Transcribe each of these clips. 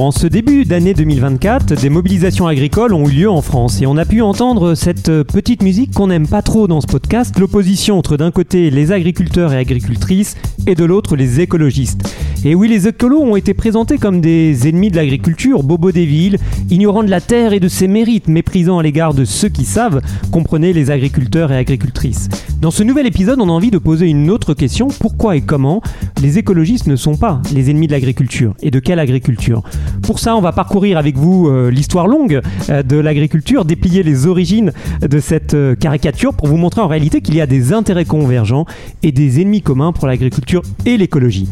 En ce début d'année 2024, des mobilisations agricoles ont eu lieu en France et on a pu entendre cette petite musique qu'on n'aime pas trop dans ce podcast, l'opposition entre d'un côté les agriculteurs et agricultrices et de l'autre les écologistes. Et oui, les écolos ont été présentés comme des ennemis de l'agriculture, bobos des villes, ignorants de la terre et de ses mérites, méprisant à l'égard de ceux qui savent, comprenez les agriculteurs et agricultrices. Dans ce nouvel épisode, on a envie de poser une autre question, pourquoi et comment les écologistes ne sont pas les ennemis de l'agriculture et de quelle agriculture? Pour ça, on va parcourir avec vous euh, l'histoire longue euh, de l'agriculture, déplier les origines de cette euh, caricature pour vous montrer en réalité qu'il y a des intérêts convergents et des ennemis communs pour l'agriculture et l'écologie.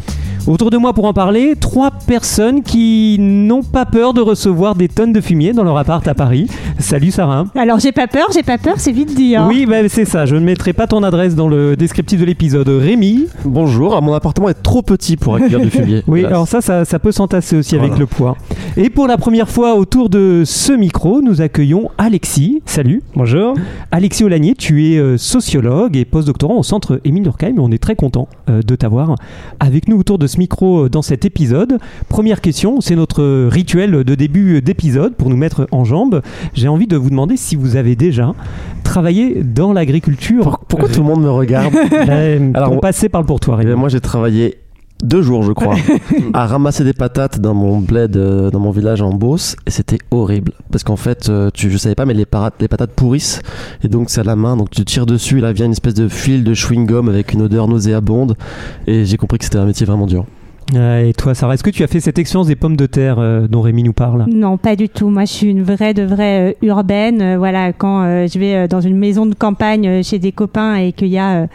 Autour de moi pour en parler, trois personnes qui n'ont pas peur de recevoir des tonnes de fumier dans leur appart à Paris. Salut Sarah. Alors j'ai pas peur, j'ai pas peur, c'est vite dit. hein. Oui, bah, c'est ça, je ne mettrai pas ton adresse dans le descriptif de l'épisode. Rémi. Bonjour, mon appartement est trop petit pour accueillir du fumier. Oui, Voilà. alors ça, ça, ça peut s'entasser aussi avec le poids. Et pour la première fois autour de ce micro, nous accueillons Alexis. Salut. Bonjour. Alexis Olanier, tu es euh, sociologue et postdoctorant au centre Émile Durkheim on est très content euh, de t'avoir avec nous autour de ce micro euh, dans cet épisode. Première question, c'est notre rituel de début d'épisode pour nous mettre en jambes. J'ai envie de vous demander si vous avez déjà travaillé dans l'agriculture. Pour- pourquoi tout le monde me regarde Euh, Alors, ton moi- passé parle pour toi, Eh bien, Moi, j'ai travaillé deux jours, je crois, à ramasser des patates dans mon bled, euh, dans mon village en Beauce, et c'était horrible. Parce qu'en fait, euh, tu, je savais pas, mais les, les patates pourrissent, et donc c'est à la main, donc tu tires dessus, et là vient une espèce de fil de chewing-gum avec une odeur nauséabonde, et j'ai compris que c'était un métier vraiment dur. Et toi, Sarah, est-ce que tu as fait cette expérience des pommes de terre euh, dont Rémi nous parle? Non, pas du tout. Moi, je suis une vraie de vraie euh, urbaine. Euh, voilà, quand je vais dans une maison de campagne chez des copains et qu'il y a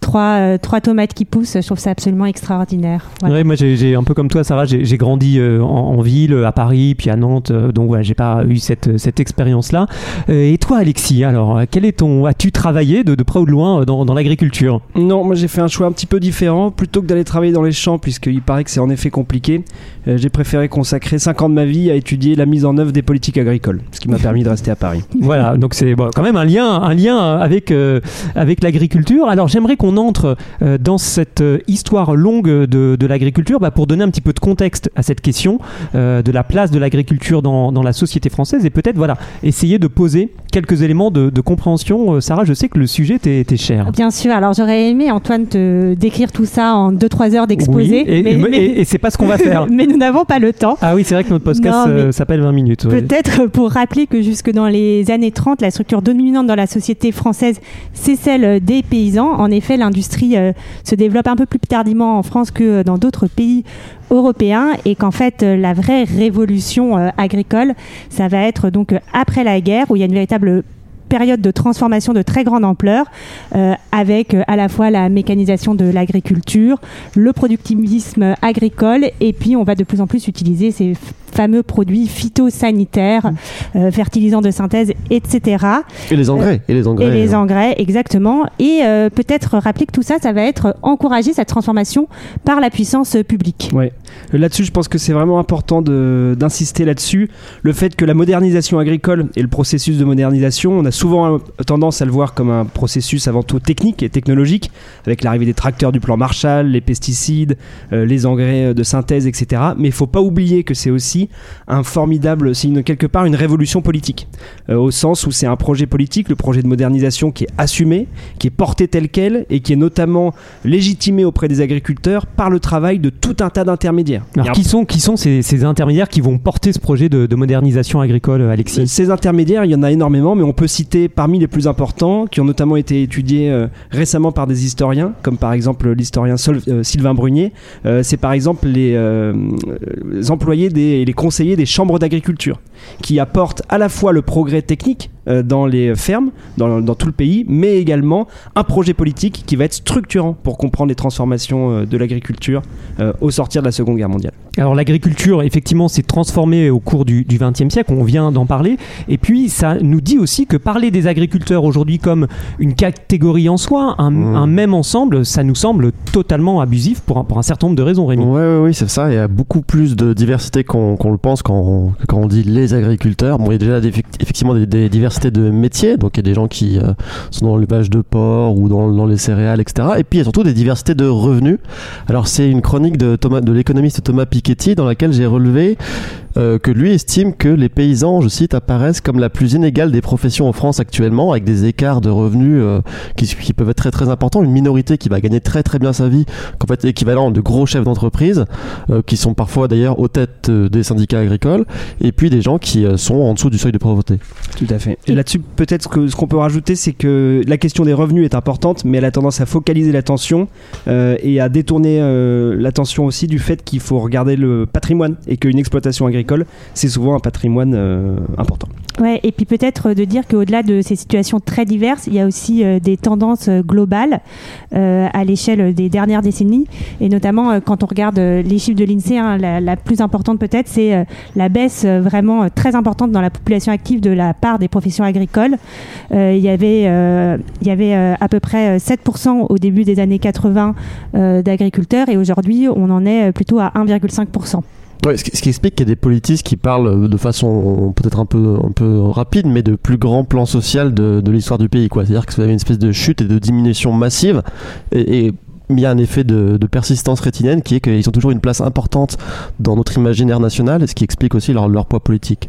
trois, euh, trois tomates qui poussent, je trouve ça absolument extraordinaire. Voilà. Ouais, moi j'ai un peu comme toi Sarah, j'ai grandi euh, en, en ville, à Paris, puis à Nantes, euh, donc voilà, j'ai pas eu cette, cette expérience-là. Euh, et toi Alexis, alors, euh, quel est ton, as-tu travaillé de, de près ou de loin euh, dans, dans l'agriculture? Non, moi j'ai fait un choix un petit peu différent. Plutôt que d'aller travailler dans les champs, puisqu'il paraît que c'est en effet compliqué, euh, j'ai préféré consacrer 5 ans de ma vie à étudier la mise en œuvre des politiques agricoles, ce qui m'a permis de rester à Paris. Voilà, donc c'est bon, quand même un lien, un lien avec, euh, avec l'agriculture. Alors j'aimerais qu'on entre euh, dans cette euh, histoire longue de, de l'agriculture bah, pour donner un petit peu de contexte à cette question euh, de la place de l'agriculture dans, dans la société française et peut-être voilà essayer de poser quelques éléments de, de compréhension. Sarah, je sais que le sujet t'est cher. Bien sûr. Alors, j'aurais aimé, Antoine, te décrire tout ça en 2-3 heures d'exposé. Oui, et, mais, et- mais- et- et c'est pas ce qu'on va faire. mais nous n'avons pas le temps. Ah oui, c'est vrai que notre podcast euh, s'appelle 20 minutes. ouais. Peut-être pour rappeler que jusque dans les années 30, la structure dominante dans la société française, c'est celle des paysans. En effet, l'industrie euh, se développe un peu plus tardivement en France que dans d'autres pays européens et qu'en fait, euh, la vraie révolution euh, agricole, ça va être donc euh, après la guerre où il y a une véritable période de transformation de très grande ampleur euh, avec euh, à la fois la mécanisation de l'agriculture, le productivisme agricole et puis on va de plus en plus utiliser ces fameux produits phytosanitaires, euh, fertilisants de synthèse, etc. Et les engrais, et les engrais. Et les engrais, exactement. Et euh, peut-être rappeler que tout ça, ça va être encouragé, cette transformation, par la puissance publique. Ouais. Là-dessus, je pense que c'est vraiment important de- d'insister là-dessus. Le fait que la modernisation agricole et le processus de modernisation, on a souvent tendance à le voir comme un processus avant tout technique et technologique, avec l'arrivée des tracteurs du plan Marshall, les pesticides, euh, les engrais euh, de synthèse, etc. Mais il faut pas oublier que c'est aussi un formidable, c'est quelque part une révolution politique, euh, au sens où c'est un projet politique, le projet de modernisation qui est assumé, qui est porté tel quel et qui est notamment légitimé auprès des agriculteurs par le travail de tout un tas d'intermédiaires. Alors qui sont, qui sont ces, ces intermédiaires qui vont porter ce projet de, de modernisation agricole, Alexis? Ces intermédiaires, il y en a énormément, mais on peut citer parmi les plus importants, qui ont notamment été étudiés euh, récemment par des historiens, comme par exemple l'historien euh, Sylvain Brunier. Euh, c'est par exemple les, employés et les conseillers des chambres d'agriculture, qui apportent à la fois le progrès technique, dans les fermes, dans, dans tout le pays, mais également un projet politique qui va être structurant pour comprendre les transformations euh, de l'agriculture euh, au sortir de la Seconde Guerre mondiale. Alors l'agriculture, effectivement, s'est transformée au cours du XXe siècle, on vient d'en parler, et puis ça nous dit aussi que parler des agriculteurs aujourd'hui comme une catégorie en soi, un, Mmh. un même ensemble, ça nous semble totalement abusif pour un, pour un certain nombre de raisons, Rémi. Ouais, ouais, oui, c'est ça. Il y a beaucoup plus de diversité qu'on qu'on le pense quand on, quand on dit les agriculteurs. Bon, il y a déjà des- effectivement des, des diversités de métiers. Donc, il y a des gens qui euh, sont dans l'élevage de porc ou dans, les céréales, etc. Et puis, il y a surtout des diversités de revenus. Alors, c'est une chronique de, l'économiste Thomas Piketty dans laquelle j'ai relevé euh, que lui estime que les paysans, je cite, apparaissent comme la plus inégale des professions en France actuellement, avec des écarts de revenus euh, qui, peuvent être très très importants. Une minorité qui va gagner très très bien sa vie, qu'en fait équivalent de gros chefs d'entreprise, qui sont parfois d'ailleurs aux têtes des syndicats agricoles, et puis des gens qui sont en dessous du seuil de pauvreté. Tout à fait. Là-dessus, peut-être ce qu'on peut rajouter, c'est que la question des revenus est importante, mais elle a tendance à focaliser l'attention euh, et à détourner euh, l'attention aussi du fait qu'il faut regarder le patrimoine et qu'une exploitation agricole, c'est souvent un patrimoine euh, important. Ouais, et puis peut-être de dire qu'au-delà de ces situations très diverses, il y a aussi des tendances globales à l'échelle des dernières décennies. Et notamment, quand on regarde les chiffres de l'INSEE, hein, la, la plus importante peut-être, c'est la baisse vraiment très importante dans la population active de la part des agricoles. Euh, il y avait, euh, il y avait euh, à peu près euh, 7% au début des années 80 euh, d'agriculteurs et aujourd'hui, on en est plutôt à 1,5%. Ouais, ce, qui, explique qu'il y a des politiques qui parlent de façon peut-être un peu, un peu rapide, mais de plus grand plan social de, l'histoire du pays. C'est-à-dire que vous avez une espèce de chute et de diminution massive. Et, et il y a un effet de, de persistance rétinienne qui est qu'ils ont toujours une place importante dans notre imaginaire national, et ce qui explique aussi leur, leur poids politique.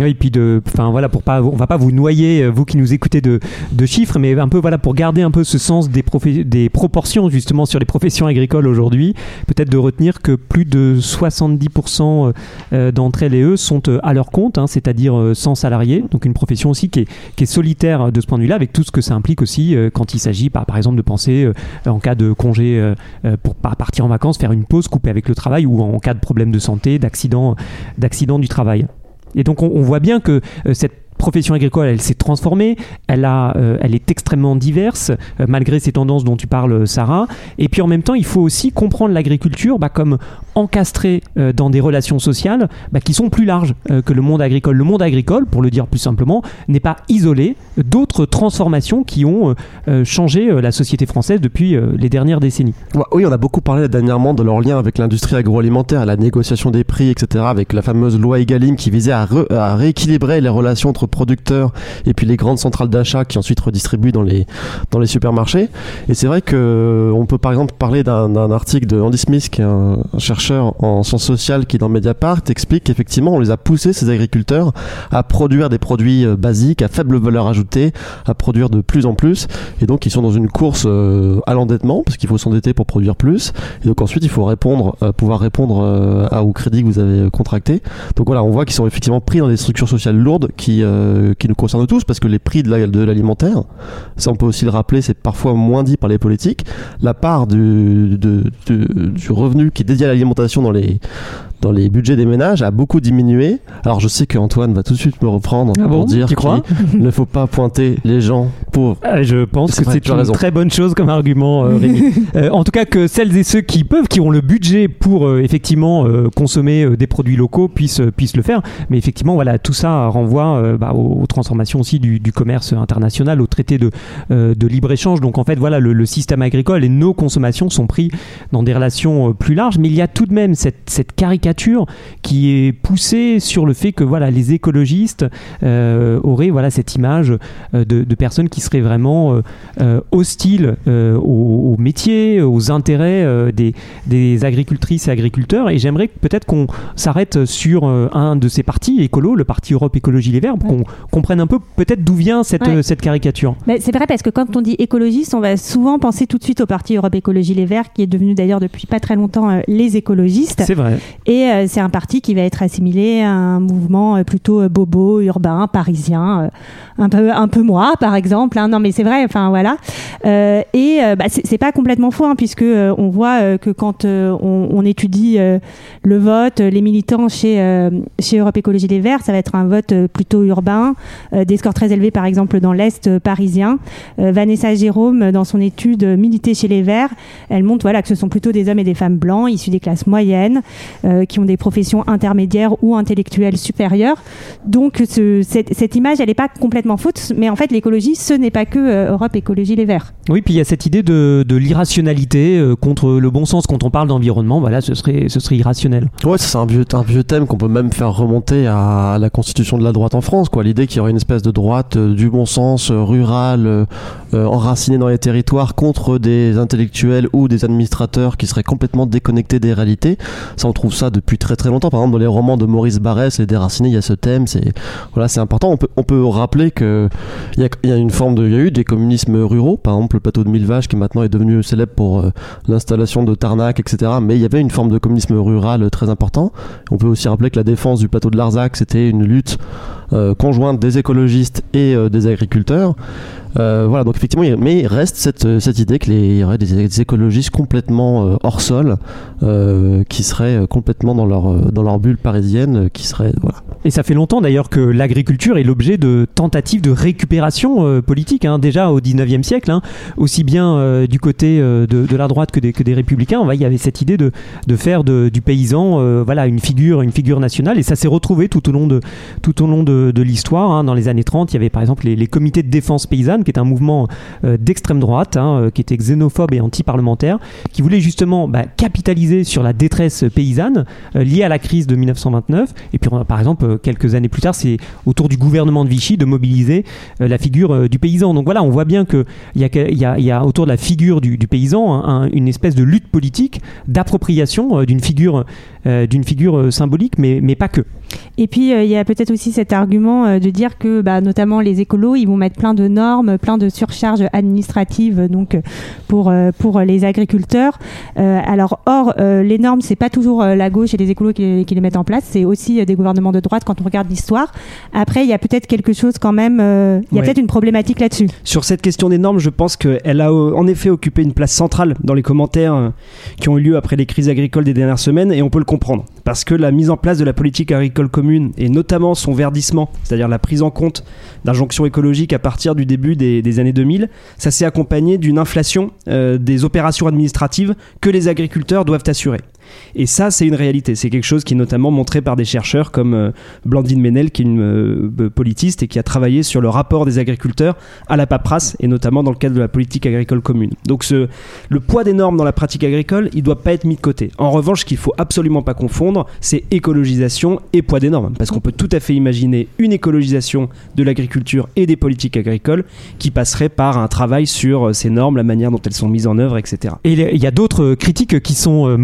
Oui, puis de, enfin voilà, pour pas, on va pas vous noyer, euh, vous qui nous écoutez de, de chiffres, mais un peu voilà pour garder un peu ce sens des, des proportions justement sur les professions agricoles aujourd'hui, peut-être de retenir que plus de 70% euh, d'entre elles et eux sont euh, à leur compte, hein, c'est-à-dire euh, sans salariés, donc une profession aussi qui est, qui est solitaire de ce point de vue-là, avec tout ce que ça implique aussi euh, quand il s'agit, par, par exemple, de penser euh, en cas de congé euh, euh, pour pas partir en vacances, faire une pause, couper avec le travail, ou en cas de problème de santé, d'accident, d'accident du travail. Et donc on, voit bien que euh, cette profession agricole, elle s'est transformée, elle, a, euh, elle est extrêmement diverse, euh, malgré ces tendances dont tu parles, Sarah. Et puis en même temps, il faut aussi comprendre l'agriculture bah, comme encastrée euh, dans des relations sociales bah, qui sont plus larges euh, que le monde agricole. Le monde agricole, pour le dire plus simplement, n'est pas isolé d'autres transformations qui ont euh, euh, changé euh, la société française depuis euh, les dernières décennies. Oui, on a beaucoup parlé dernièrement de leur lien avec l'industrie agroalimentaire, la négociation des prix, etc., avec la fameuse loi Egalim qui visait à rééquilibrer les relations entre producteurs et puis les grandes centrales d'achat qui ensuite redistribuent dans les, dans les supermarchés. Et c'est vrai que euh, peut par exemple parler d'un article de Andy Smith, qui est un, chercheur en sciences sociales qui dans Mediapart explique qu'effectivement on les a poussés, ces agriculteurs, à produire des produits euh, basiques, à faible valeur ajoutée, à produire de plus en plus. Et donc ils sont dans une course euh, à l'endettement, parce qu'il faut s'endetter pour produire plus. Et donc ensuite il faut répondre, pouvoir répondre au crédit que vous avez contracté. Donc voilà, on voit qu'ils sont effectivement pris dans des structures sociales lourdes qui, qui nous concernent tous, parce que les prix de la- de l'alimentaire, ça on peut aussi le rappeler, c'est parfois moins dit par les politiques, la part du, du revenu qui est dédié à l'alimentation dans les, dans les budgets des ménages a beaucoup diminué. Alors je sais qu'Antoine va tout de suite me reprendre Ah pour bon dire qu'il ne faut pas pointer les gens pauvres. Euh, Je pense que c'est une raison. très bonne chose comme argument, euh, Rémi. Euh, en tout cas, que celles et ceux qui peuvent, qui ont le budget pour euh, effectivement euh, consommer euh, des produits locaux, puissent, puissent le faire. Mais effectivement, voilà, tout ça renvoie euh, bah, aux, aux transformations aussi du, du commerce international, au traité de, euh, de libre-échange. Donc en fait, voilà, le, le système agricole et nos consommations sont pris dans des relations euh, plus larges. Mais il y a tout de même cette, cette caricature qui est poussée sur le fait que voilà, les écologistes euh, auraient voilà, cette image euh, de, de personnes qui seraient vraiment euh, hostiles euh, au, au métier, aux intérêts des, des agricultrices et agriculteurs. Et j'aimerais peut-être qu'on s'arrête sur un de ces partis écolos, le parti Europe Écologie Les Verts, pour qu'on comprenne un peu peut-être d'où vient cette, Ouais. cette caricature. Mais c'est vrai parce que quand on dit écologiste, on va souvent penser tout de suite au parti Europe Écologie Les Verts, qui est devenu d'ailleurs depuis pas très longtemps les écologistes. C'est vrai. Et Et euh, c'est un parti qui va être assimilé à un mouvement euh, plutôt euh, bobo, urbain, parisien, un peu, un peu moi, par exemple. hein. Non, mais c'est vrai. Enfin voilà. Et bah, c'est pas complètement faux, hein, puisque on voit que quand on, étudie le vote, les militants chez chez Europe Écologie Les Verts, ça va être un vote plutôt urbain, des scores très élevés, par exemple dans l'est parisien. Vanessa Jérôme, dans son étude Militer chez les Verts, elle montre voilà que ce sont plutôt des hommes et des femmes blancs issus des classes moyennes, euh, qui ont des professions intermédiaires ou intellectuelles supérieures. Donc ce- cette, cette image, elle n'est pas complètement faute, mais en fait l'écologie, ce n'est pas que euh, Europe Écologie Les Verts. Oui, puis il y a cette idée de, de l'irrationalité euh, contre le bon sens. Quand on parle d'environnement, voilà, ce serait, ce serait irrationnel. Ouais, c'est un vieux, un vieux thème qu'on peut même faire remonter à la constitution de la droite en France, quoi. L'idée qu'il y aurait une espèce de droite euh, du bon sens, euh, rurale, euh, euh, enracinée dans les territoires contre des intellectuels ou des administrateurs qui seraient complètement déconnectés des réalités. Ça, on trouve ça depuis très très longtemps. Par exemple, dans les romans de Maurice Barrès et Déraciné, il y a ce thème. C'est, voilà, c'est important. On peut, on peut rappeler que il y a, y a une forme de, il y a eu des communismes ruraux. Par exemple, le plateau de Mille Vaches qui maintenant est devenu célèbre pour euh, l'installation de Tarnac, etc. Mais il y avait une forme de communisme rural euh, très important. On peut aussi rappeler que la défense du plateau de Larzac, c'était une lutte euh, conjointe des écologistes et des agriculteurs. Voilà, donc effectivement, mais il reste cette, cette idée qu'il y aurait des, écologistes complètement hors sol, qui seraient euh, dans leur, euh, dans leur bulle parisienne, euh, qui seraient. Voilà. Et ça fait longtemps d'ailleurs que l'agriculture est l'objet de tentatives de récupération euh, politique, hein, déjà au 19e siècle, hein, aussi bien euh, du côté euh, de, la droite que des, républicains. Il y avait cette idée de, faire du paysan une, figure, nationale, et ça s'est retrouvé tout au long de, l'histoire. hein. Dans les années 30, il y avait par exemple les, comités de défense paysanne, qui est un mouvement d'extrême droite, qui était xénophobe et anti-parlementaire, qui voulait justement bah, capitaliser sur la détresse paysanne liée à la crise de 1929. Et puis, par exemple, euh, quelques années plus tard, c'est autour du gouvernement de Vichy de mobiliser euh, la figure euh, du paysan. Donc voilà, on voit bien qu'il y, y, a, autour de la figure du, paysan un- un- une espèce de lutte politique, d'appropriation d'une figure, symbolique, mais pas que. Et puis euh, il y a peut-être aussi cet argument euh, de dire que bah, notamment les écolos, ils vont mettre plein de normes, plein de surcharges administratives euh, donc pour pour les agriculteurs. Alors or les normes, c'est pas toujours la gauche et les écolos qui, qui les mettent en place, c'est aussi des gouvernements de droite quand on regarde l'histoire. Après, il y a peut-être quelque chose quand même, il y a Ouais. peut-être une problématique là-dessus. Sur cette question des normes, je pense qu'elle a en effet occupé une place centrale dans les commentaires qui ont eu lieu après les crises agricoles des dernières semaines, et on peut le comprendre. Parce que la mise en place de la politique agricole commune, et notamment son verdissement, c'est-à-dire la prise en compte d'injonctions écologiques à partir du début des, années 2000, ça s'est accompagné d'une inflation euh, des opérations administratives que les agriculteurs doivent assurer. Et ça, c'est une réalité. C'est quelque chose qui est notamment montré par des chercheurs comme euh, Blandine Ménel, qui est une euh, politiste et qui a travaillé sur le rapport des agriculteurs à la paperasse, et notamment dans le cadre de la politique agricole commune. Donc le poids des normes dans la pratique agricole, il doit pas être mis de côté. En revanche, ce qu'il faut absolument pas confondre, c'est écologisation et poids des normes. Parce qu'on peut tout à fait imaginer une écologisation de l'agriculture et des politiques agricoles qui passerait par un travail sur euh, ces normes, la manière dont elles sont mises en œuvre, etc. Et il y a d'autres critiques qui sont euh,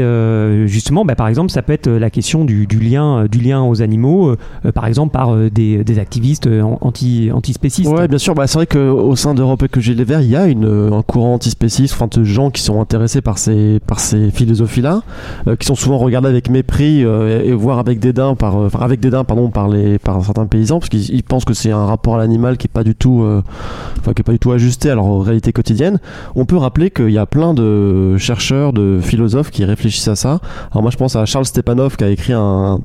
euh, justement. Bah, par exemple, ça peut être euh, la question du, lien, euh, du lien aux animaux, par exemple par des, activistes anti, antispécistes. Ouais, bien sûr. Bah, c'est vrai qu'au sein d'Europe Écologie Les Verts, il y a un courant antispéciste, enfin, de gens qui sont intéressés par ces, par ces philosophies-là, qui sont souvent regardés avec mépris et, et voire avec dédain par, dédain, pardon, par les, par certains paysans, parce qu'ils ils pensent que c'est un rapport à l'animal qui est pas du tout, qui est pas du tout ajusté à leur réalité quotidienne. On peut rappeler qu'il y a plein de chercheurs, de philosophes qui réfléchissent à ça. Alors moi, je pense à Charles Stepanov qui a écrit un,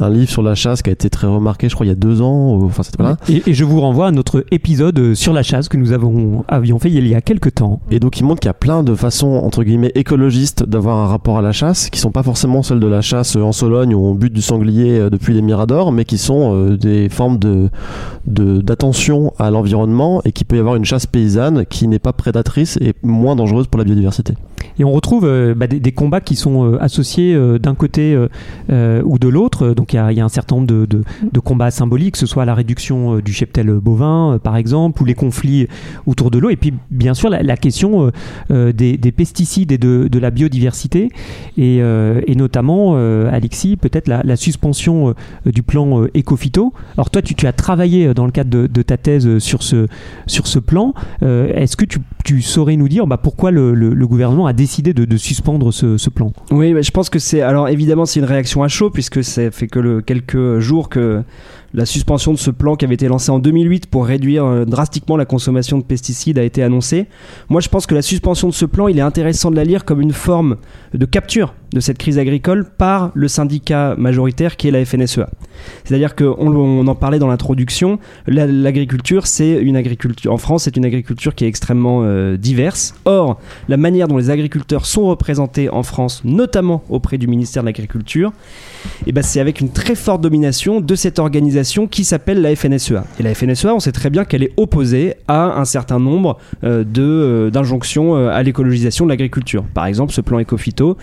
un livre sur la chasse qui a été très remarqué, je crois, il y a deux ans. Enfin, c'était voilà. Et, et je vous renvoie à notre épisode euh, sur la chasse que nous avons, avions fait il y a quelques temps. Et donc il montre qu'il y a plein de façons entre guillemets écologistes d'avoir un rapport à la chasse, qui sont pas forcément celles de la chasse en Sologne où on bute du sanglier euh, depuis les miradors, mais qui sont euh, des formes de de- d'attention à l'environnement et qui peut y avoir une chasse paysanne qui n'est pas prédatrice et moins dangereuse pour la biodiversité. Et on retrouve euh, bah, des, combats qui sont euh, associés euh, d'un côté ou de l'autre. Donc il y a, un certain nombre de, combats symboliques, que ce soit la réduction du cheptel bovin, par exemple, ou les conflits autour de l'eau. Et puis bien sûr la, question des, des pesticides et de, la biodiversité. Et, notamment, Alexis, peut-être la, suspension du plan Ecofito. Alors toi, tu, as travaillé dans le cadre de, ta thèse sur ce, sur ce plan. Est-ce que tu, tu saurais nous dire bah, pourquoi le, gouvernement a décidé de, suspendre ce, plan? Oui, bah, je pense que c'est. Alors évidemment, c'est une réaction à chaud, puisque ça fait que quelques jours que la suspension de ce plan qui avait été lancé en 2008 pour réduire euh, drastiquement la consommation de pesticides a été annoncée. Moi, je pense que la suspension de ce plan, il est intéressant de la lire comme une forme de capture de cette crise agricole par le syndicat majoritaire qui est la FNSEA. C'est-à-dire qu'on on en parlait dans l'introduction, la- l'agriculture, c'est une agriculture en France, c'est une agriculture qui est extrêmement euh, diverse. Or, la manière dont les agriculteurs sont représentés en France, notamment auprès du ministère de l'Agriculture, eh ben, c'est avec une très forte domination de cette organisation qui s'appelle la FNSEA. Et la FNSEA, on sait très bien qu'elle est opposée à un certain nombre euh, de, euh, d'injonctions euh, à l'écologisation de l'agriculture. Par exemple, ce plan Ecofito,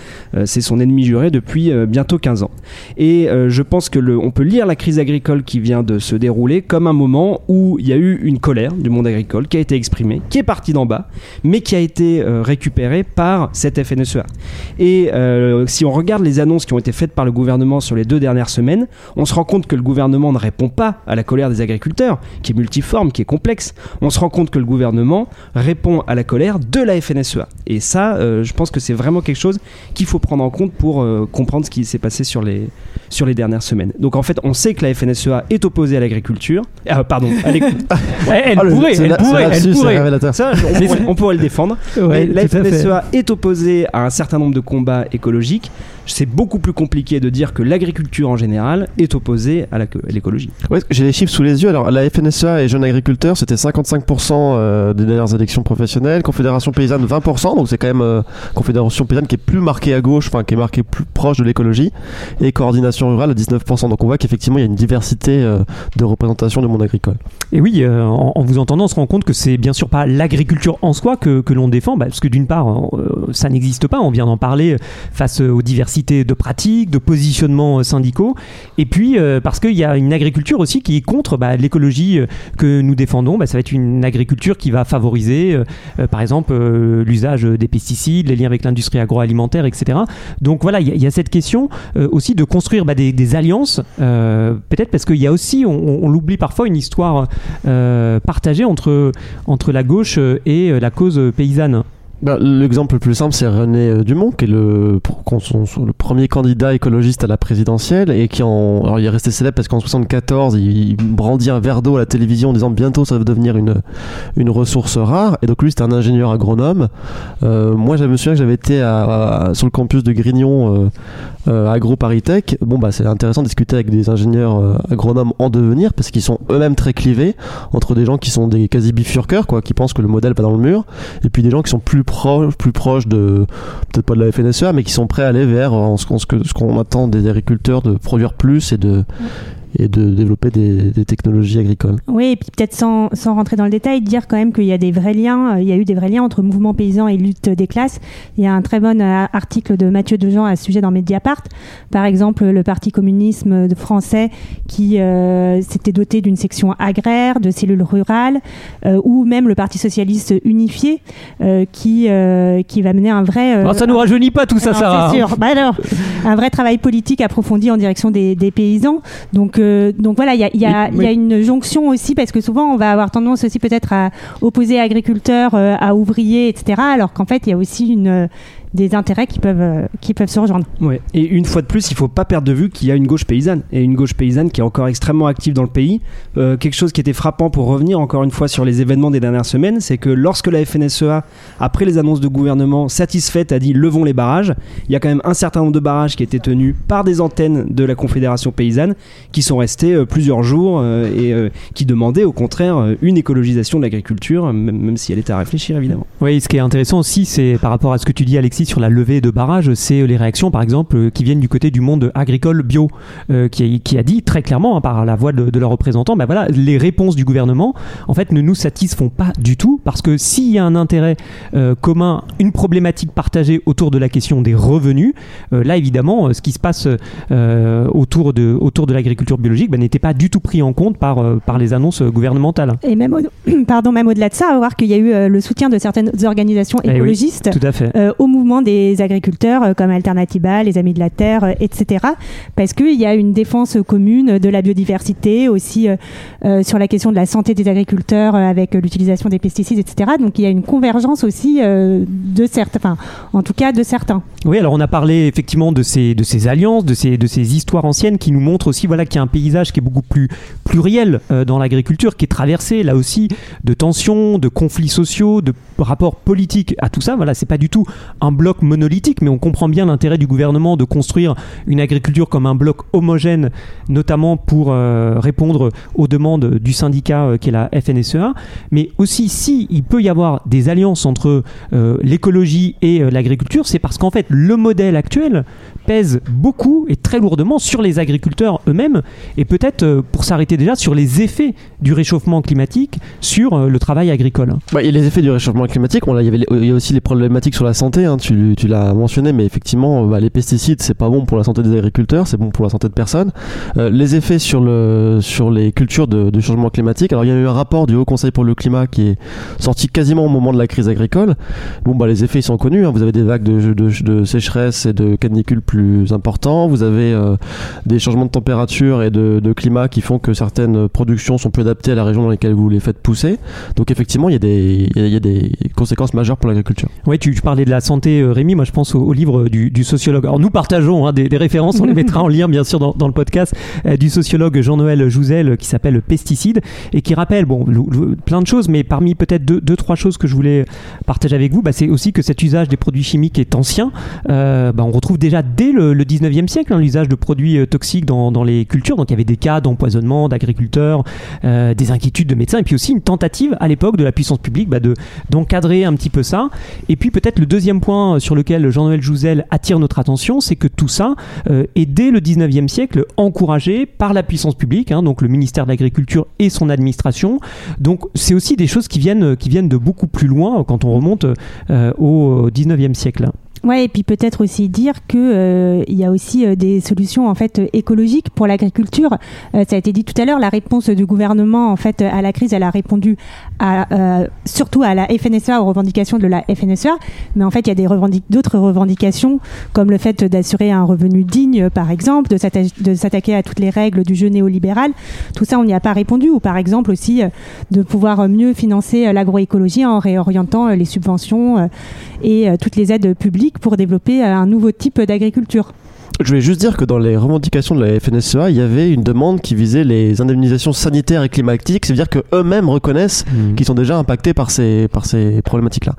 c'est son ennemi juré depuis bientôt 15 ans. Et je pense que le, on peut lire la crise agricole qui vient de se dérouler comme un moment où il y a eu une colère du monde agricole qui a été exprimée, qui est partie d'en bas, mais qui a été récupérée par cette FNSEA. Et si on regarde les annonces qui ont été faites par le gouvernement sur les deux dernières semaines, on se rend compte que le gouvernement ne répond pas à la colère des agriculteurs, qui est multiforme, qui est complexe. On se rend compte que le gouvernement répond à la colère de la FNSEA. Et ça, euh, je pense que c'est vraiment quelque chose qu'il faut prendre en compte pour euh, comprendre ce qui s'est passé sur les, sur les dernières semaines. Donc en fait, on sait que la FNSEA est opposée à l'agriculture. Ah, pardon, à Elle, elle Ah, pourrait, elle la- pourrait, elle pourrait. ça, on, pourrait, on pourrait le défendre. Ouais, Mais la. FNSEA est opposée à un certain nombre de combats écologiques. C'est beaucoup plus compliqué de dire que l'agriculture en général est opposée à l'écologie. Ouais, j'ai les chiffres sous les yeux. Alors, la FNSEA et Jeunes Agriculteurs, c'était 55% euh, des dernières élections professionnelles. Confédération Paysanne, 20%. Donc, c'est quand même euh, Confédération Paysanne qui est plus marquée à gauche, enfin, qui est marquée plus proche de l'écologie. Et Coordination Rurale, 19%. Donc, on voit qu'effectivement, il y a une diversité euh, de représentation du monde agricole. Et oui, euh, en, vous entendant, on se rend compte que c'est bien sûr pas l'agriculture en soi que, que l'on défend, bah, parce que d'une part, euh, ça n'existe pas, on vient d'en parler face aux diversités de pratiques, de positionnements euh, syndicaux, et puis euh, parce qu'il y a une agriculture aussi qui est contre bah, l'écologie euh, que nous défendons, bah, ça va être une agriculture qui va favoriser, par exemple, l'usage des pesticides, les liens avec l'industrie agroalimentaire, etc. Donc voilà, il y, a- cette question aussi de construire bah, des, des alliances, peut-être parce qu'il y a aussi, on- on l'oublie parfois, une histoire euh, partagée entre, entre la gauche euh, et euh, la cause paysanne. Bah, L'exemple le plus simple, c'est René euh, Dumont, qui est le, le premier candidat écologiste à la présidentielle et qui en, alors il est resté célèbre parce qu'en 74, il, brandit un verre d'eau à la télévision en disant bientôt ça va devenir une, une ressource rare. Et donc lui, c'était un ingénieur agronome. Euh, moi, je me souviens que j'avais été à- à- sur le campus de Grignon, euh, euh, AgroParisTech. Bon, bah, c'est intéressant de discuter avec des ingénieurs agronomes en devenir parce qu'ils sont eux-mêmes très clivés entre des gens qui sont des quasi bifurqueurs, quoi, qui pensent que le modèle va dans le mur, et puis des gens qui sont plus plus proches de, peut-être pas de la FNSEA, mais qui sont prêts à aller vers euh, ce qu'on ce qu'on attend des agriculteurs de produire plus et de, et de développer des, des technologies agricoles. Oui, et puis peut-être sans, sans rentrer dans le détail, dire quand même qu'il y a des vrais liens, euh, il y a eu des vrais liens entre mouvement paysan et lutte des classes. Il y a un très bon euh, article de Mathieu Dejean à ce sujet dans Mediapart. Par exemple, le Parti communisme de français qui euh, s'était doté d'une section agraire, de cellules rurales, euh, ou même le Parti socialiste unifié euh, qui, euh, qui va mener un vrai... euh, Oh, ça nous rajeunit pas tout ça, non, Sarah. C'est sûr. Bah alors, un vrai travail politique approfondi en direction des, des paysans. Donc, euh, donc voilà, il y a, il y, a, Oui, il y a oui. une jonction aussi parce que souvent on va avoir tendance aussi peut-être à opposer agriculteurs euh, à ouvriers, etc. Alors qu'en fait, il y a aussi une des intérêts qui peuvent euh, qui peuvent se rejoindre. Ouais. Et une fois de plus, il faut pas perdre de vue qu'il y a une gauche paysanne et une gauche paysanne qui est encore extrêmement active dans le pays. Euh, quelque chose qui était frappant pour revenir encore une fois sur les événements des dernières semaines, c'est que lorsque la FNSEA, après les annonces de gouvernement satisfaites, a dit levons les barrages, il y a quand même un certain nombre de barrages qui étaient tenus par des antennes de la Confédération paysanne qui sont restés euh, plusieurs jours euh, et euh, qui demandaient au contraire une écologisation de l'agriculture, même, même si elle était à réfléchir évidemment. Oui, ce qui est intéressant aussi, c'est par rapport à ce que tu dis, Alexis, sur la levée de barrages, c'est les réactions, par exemple, euh, qui viennent du côté du monde agricole bio, euh, qui, a, qui a dit très clairement, hein, par la voix de, de leurs représentants, bah voilà, les réponses du gouvernement, en fait, ne nous satisfont pas du tout, parce que s'il y a un intérêt euh, commun, une problématique partagée autour de la question des revenus, euh, là, évidemment, euh, ce qui se passe euh, autour de, autour de l'agriculture biologique bah, n'était pas du tout pris en compte par, euh, par les annonces gouvernementales. Et même au, pardon, même au-delà de ça, va voir qu'il y a eu euh, le soutien de certaines organisations Eh oui, écologistes Tout à fait. euh, au mouvement des agriculteurs euh, comme Alternativa, les Amis de la Terre, euh, etc. Parce qu'il y a une défense commune de la biodiversité, aussi sur la question de la santé des agriculteurs avec l'utilisation des pesticides, etc. Donc il y a une convergence aussi de certains, en tout cas de certains. Oui, alors on a parlé effectivement de ces, alliances, de ces, de ces histoires anciennes qui nous montrent aussi voilà, qu'il y a un paysage qui est beaucoup plus pluriel dans l'agriculture, qui est traversé là aussi de tensions, de conflits sociaux, de rapports politiques à tout ça. Voilà, c'est pas du tout un bloc monolithique, mais on comprend bien l'intérêt du gouvernement de construire une agriculture comme un bloc homogène, notamment pour euh, répondre aux demandes du syndicat euh, qui est la FNSEA. Mais aussi, si il peut y avoir des alliances entre euh, l'écologie et l'agriculture, c'est parce qu'en fait, le modèle actuel pèse beaucoup et très lourdement sur les agriculteurs eux-mêmes, et peut-être pour s'arrêter déjà sur les effets du réchauffement climatique sur le travail agricole. Bah, et les effets du réchauffement climatique, il, y y a aussi les problématiques sur la santé, hein, tu, l'as mentionné, mais effectivement, bah, les pesticides, c'est pas bon pour la santé des agriculteurs, c'est bon pour la santé de personne. Euh, les effets sur, le, sur les cultures de, changement climatique, alors il y a eu un rapport du Haut Conseil pour le climat qui est sorti quasiment au moment de la crise agricole. Bon, bah, les effets, ils sont connus, hein. vous avez des vagues de, sécheresse et de canicule plus importants, vous avez euh, des changements de température et de, climat qui font que certaines productions sont plus adaptées à la région dans laquelle vous les faites pousser. Donc effectivement, il y a des conséquences majeures pour l'agriculture. Oui, tu, parlais de la santé, euh, Rémi. Moi, je pense au, livre du, sociologue. Alors, nous partageons hein, des, références. On les mettra en lien, bien sûr, dans, le podcast euh, du sociologue Jean-Noël Jouzel qui s'appelle Pesticides et qui rappelle bon, plein de choses, mais parmi peut-être deux, trois choses que je voulais partager avec vous, bah, c'est aussi que cet usage des produits chimiques est ancien. Euh, bah, on retrouve déjà dès le, 19e siècle hein, l'usage de produits toxiques dans, dans, les cultures. Donc, il y avait des cas d'empoisonnement d'agriculteurs, des inquiétudes de médecins et puis aussi une tentative à l'époque de la puissance publique bah, de d'encadrer un petit peu ça. Et puis peut-être le deuxième point sur lequel Jean-Noël Jouzel attire notre attention, c'est que tout ça euh, est dès le 19e siècle encouragé par la puissance publique, hein, donc le ministère de l'Agriculture et son administration. Donc c'est aussi des choses qui viennent, qui viennent de beaucoup plus loin quand on remonte euh, au 19e siècle. Ouais, et puis peut-être aussi dire que euh, y a aussi euh, des solutions en fait écologiques pour l'agriculture. Euh, ça a été dit tout à l'heure, la réponse du gouvernement en fait à la crise, elle a répondu à, surtout à la FNSEA, aux revendications de la FNSEA, mais en fait il y a des d'autres revendications comme le fait d'assurer un revenu digne, par exemple, de s'attaquer à toutes les règles du jeu néolibéral. Tout ça, on n'y a pas répondu. Ou par exemple aussi de pouvoir mieux financer l'agroécologie en réorientant les subventions et toutes les aides publiques pour développer euh, un nouveau type d'agriculture. Je vais juste dire que dans les revendications de la FNSEA, il y avait une demande qui visait les indemnisations sanitaires et climatiques, c'est-à-dire qu'eux-mêmes reconnaissent mmh. qu'ils sont déjà impactés par ces, par ces problématiques-là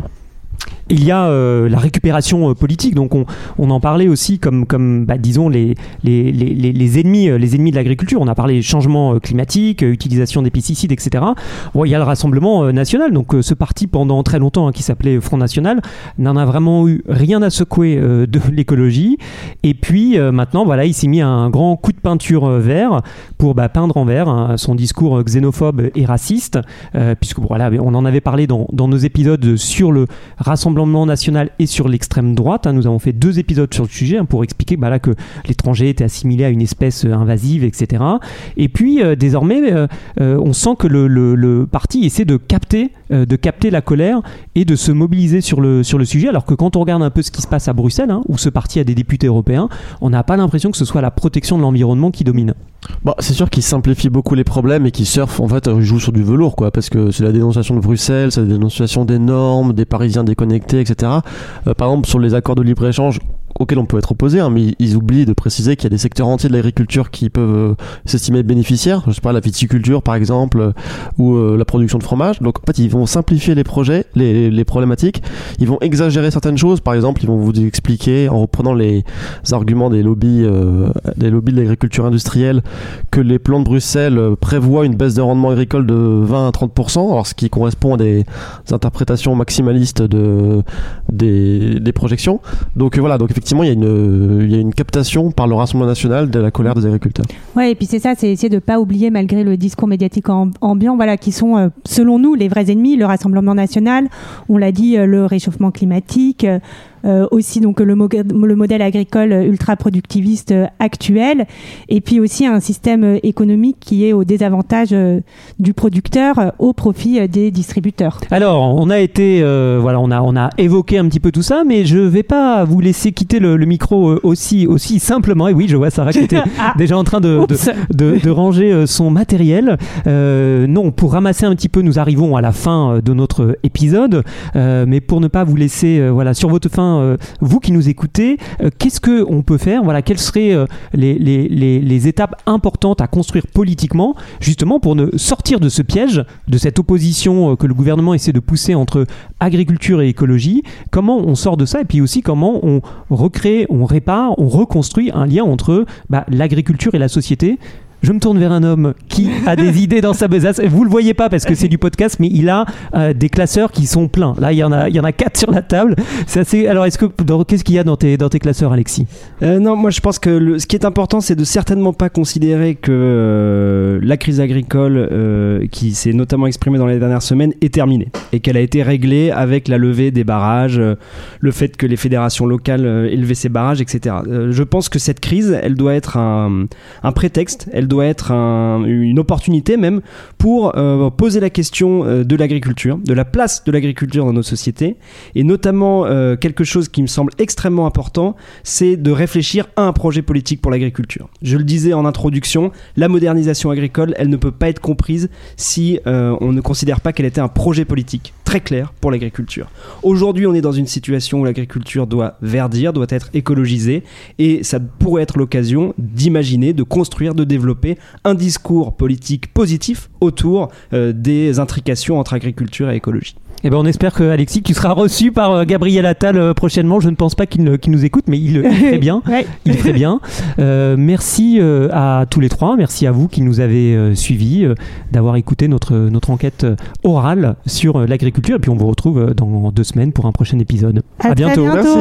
il y a euh, la récupération euh, politique. Donc on, en parlait aussi comme, comme bah, disons, les, les, les, les, ennemis, euh, les ennemis de l'agriculture. On a parlé changement climatique, utilisation des pesticides, etc. Bon, il y a le Rassemblement national. Donc ce parti, pendant très longtemps, hein, qui s'appelait Front National, n'en a vraiment eu rien à secouer de l'écologie. Et puis maintenant, voilà, il s'est mis un grand coup de peinture vert pour bah, peindre en vert hein, son discours xénophobe et raciste. puisque voilà, on en avait parlé dans, dans nos épisodes sur le Rassemblement national et sur l'extrême droite. Hein. Nous avons fait deux épisodes sur le sujet hein, pour expliquer bah, là, que l'étranger était assimilé à une espèce euh, invasive, etc. Et puis euh, désormais, euh, on sent que le, parti essaie de capter, de capter la colère et de se mobiliser sur le, sur le sujet. Alors que quand on regarde un peu ce qui se passe à Bruxelles, hein, où ce parti a des députés européens, on n'a pas l'impression que ce soit la protection de l'environnement qui domine. Bon, c'est sûr qu'il simplifie beaucoup les problèmes et qu'il surfe, en fait, il joue sur du velours, quoi, parce que c'est la dénonciation de Bruxelles, c'est la dénonciation des normes, des Parisiens déconnectés etc. Euh, par exemple, sur les accords de libre-échange, auxquels on peut être opposé, hein, mais ils oublient de préciser qu'il y a des secteurs entiers de l'agriculture qui peuvent euh, s'estimer bénéficiaires, je sais pas, la viticulture par exemple, euh, ou la production de fromage. Donc en fait, ils vont simplifier les projets, les, les, problématiques, ils vont exagérer certaines choses, par exemple, ils vont vous expliquer, en reprenant les arguments des lobbies, des lobbies de l'agriculture industrielle, que les plans de Bruxelles prévoient une baisse de rendement agricole de 20 à 30%, alors ce qui correspond à des interprétations maximalistes de, des, des projections. Donc voilà, donc effectivement, effectivement, il y, a une, captation par le Rassemblement national de la colère des agriculteurs. Ouais, et puis c'est ça, c'est essayer de ne pas oublier, malgré le discours médiatique ambiant, voilà, qui sont, euh, selon nous, les vrais ennemis, le Rassemblement national, on l'a dit, euh, le réchauffement climatique. Euh, aussi donc le, mo- le modèle agricole ultra productiviste euh, actuel, et puis aussi un système euh, économique qui est au désavantage du producteur au profit des distributeurs. Alors, on a été, euh, voilà, on a, on a évoqué un petit peu tout ça, mais je vais pas vous laisser quitter le, le micro aussi, aussi simplement. Et oui, je vois Sarah qui était Ah. déjà en train de, de, Oups. de- de ranger son matériel. Euh, non, pour ramasser un petit peu, nous arrivons à la fin de notre épisode, mais pour ne pas vous laisser, voilà, sur votre fin, euh, vous qui nous écoutez, euh, qu'est-ce que on peut faire Voilà, quelles seraient euh, les, étapes importantes à construire politiquement, justement pour ne sortir de ce piège, de cette opposition que le gouvernement essaie de pousser entre agriculture et écologie? Comment on sort de ça? Et puis aussi comment on recrée, on répare, on reconstruit un lien entre bah, l'agriculture et la société? Je me tourne vers un homme qui a des idées dans sa besace. Vous le voyez pas parce que c'est du podcast, mais il a euh, des classeurs qui sont pleins. Là, il y en a, il y en a quatre sur la table. C'est assez. Alors, est-ce que qu'est-ce qu'il y a dans tes dans tes classeurs, Alexis? Euh, non, moi je pense que le- ce qui est important, c'est de certainement pas considérer que euh, la crise agricole, qui s'est notamment exprimée dans les dernières semaines, est terminée et qu'elle a été réglée avec la levée des barrages, le fait que les fédérations locales élevaient ces barrages, etc. Je pense que cette crise, elle doit être un, un prétexte, elle doit être un- une opportunité même pour euh, poser la question euh, de l'agriculture, de la place de l'agriculture dans nos sociétés, et notamment euh, quelque chose qui me semble extrêmement important, c'est de réfléchir à un projet politique pour l'agriculture. Je le disais en introduction, la modernisation agricole, elle ne peut pas être comprise si on ne considère pas qu'elle était un projet politique très clair pour l'agriculture. Aujourd'hui, on est dans une situation où l'agriculture doit verdir, doit être écologisée, et ça pourrait être l'occasion d'imaginer, de construire, de développer un discours politique positif autour euh, des intrications entre agriculture et écologie. Eh ben, on espère que Alexis, tu seras reçu par euh, Gabriel Attal euh, prochainement. Je ne pense pas qu'il nous écoute, mais il, fait bien. Il fait bien. Euh, merci à tous les trois. Merci à vous qui nous avez suivis, d'avoir écouté notre, enquête orale sur l'agriculture. Et puis, on vous retrouve dans deux semaines pour un prochain épisode. À, bientôt. Merci.